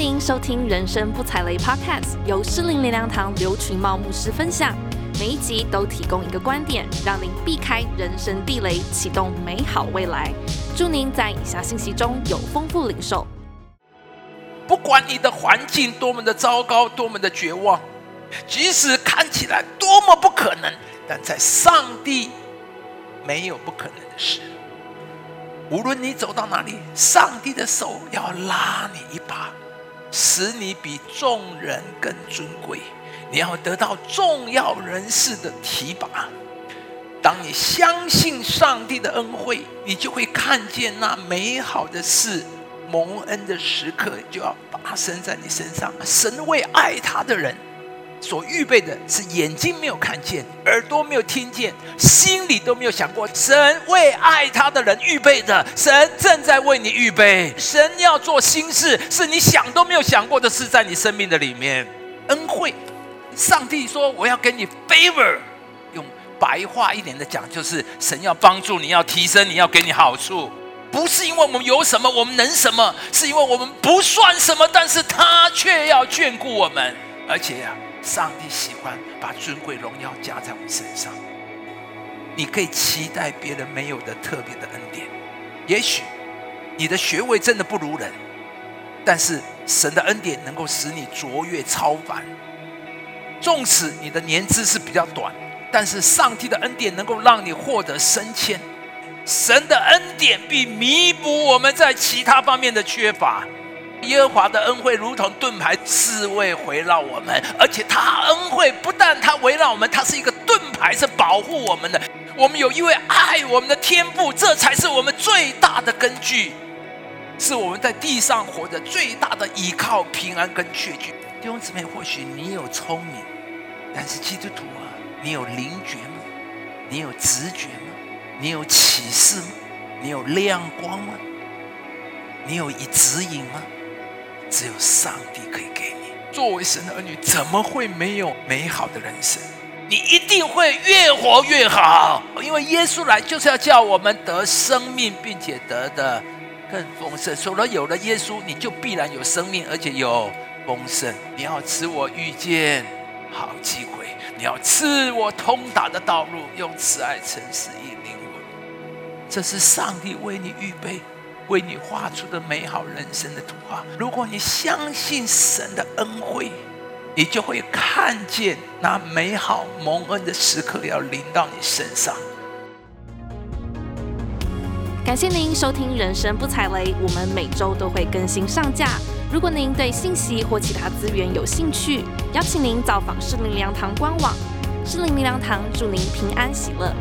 您收听《人生不踩雷》Podcast，由诗林灵粮堂刘群茂牧师分享。每一集都提供一个观点，让您避开人生地雷，启动美好未来。祝您在以下信息中有丰富领受。不管你的环境多么的糟糕，多么的绝望，即使看起来多么不可能，但在上帝没有不可能的事。无论你走到哪里，上帝的手要拉你一把，使你比众人更尊贵。你要得到重要人士的提拔。当你相信上帝的恩惠，你就会看见那美好的事，蒙恩的时刻就要发生在你身上。神为爱他的人所预备的是眼睛没有看见，耳朵没有听见，心里都没有想过。神为爱他的人预备的，神正在为你预备。神要做新事，是你想都没有想过的事，在你生命的里面，恩惠。上帝说：“我要给你 favor。”用白话一点的讲，就是神要帮助你，要提升你，要给你好处。不是因为我们有什么，我们能什么，是因为我们不算什么，但是他却要眷顾我们。而且啊，上帝喜欢把尊贵荣耀加在我们身上。你可以期待别人没有的特别的恩典。也许你的学位真的不如人，但是神的恩典能够使你卓越超凡。纵使你的年资是比较短，但是上帝的恩典能够让你获得升迁。神的恩典必弥补我们在其他方面的缺乏。耶和华的恩惠如同盾牌，四围围绕我们，而且他恩惠不但他围绕我们，他是一个盾牌，是保护我们的。我们有一位爱我们的天父，这才是我们最大的根据，是我们在地上活着最大的依靠、平安跟确据。弟兄姊妹，或许你有聪明，但是基督徒啊，你有灵觉吗？你有直觉吗？你有启示吗？你有亮光吗？你有以指引吗？只有上帝可以给你。作为神的儿女，怎么会没有美好的人生？你一定会越活越好，因为耶稣来就是要叫我们得生命，并且得的更丰盛。除了有了耶稣，你就必然有生命，而且有。丰盛，你要赐我遇见好机会，你要赐我通达的道路，用慈爱诚实引领我。这是上帝为你预备、为你画出的美好人生的图画。如果你相信神的恩惠，你就会看见那美好蒙恩的时刻要临到你身上。感谢您收听《人生不踩雷》，我们每周都会更新上架。如果您对信息或其他资源有兴趣，邀请您造访士林灵粮堂官网。士林灵粮堂祝您平安喜乐。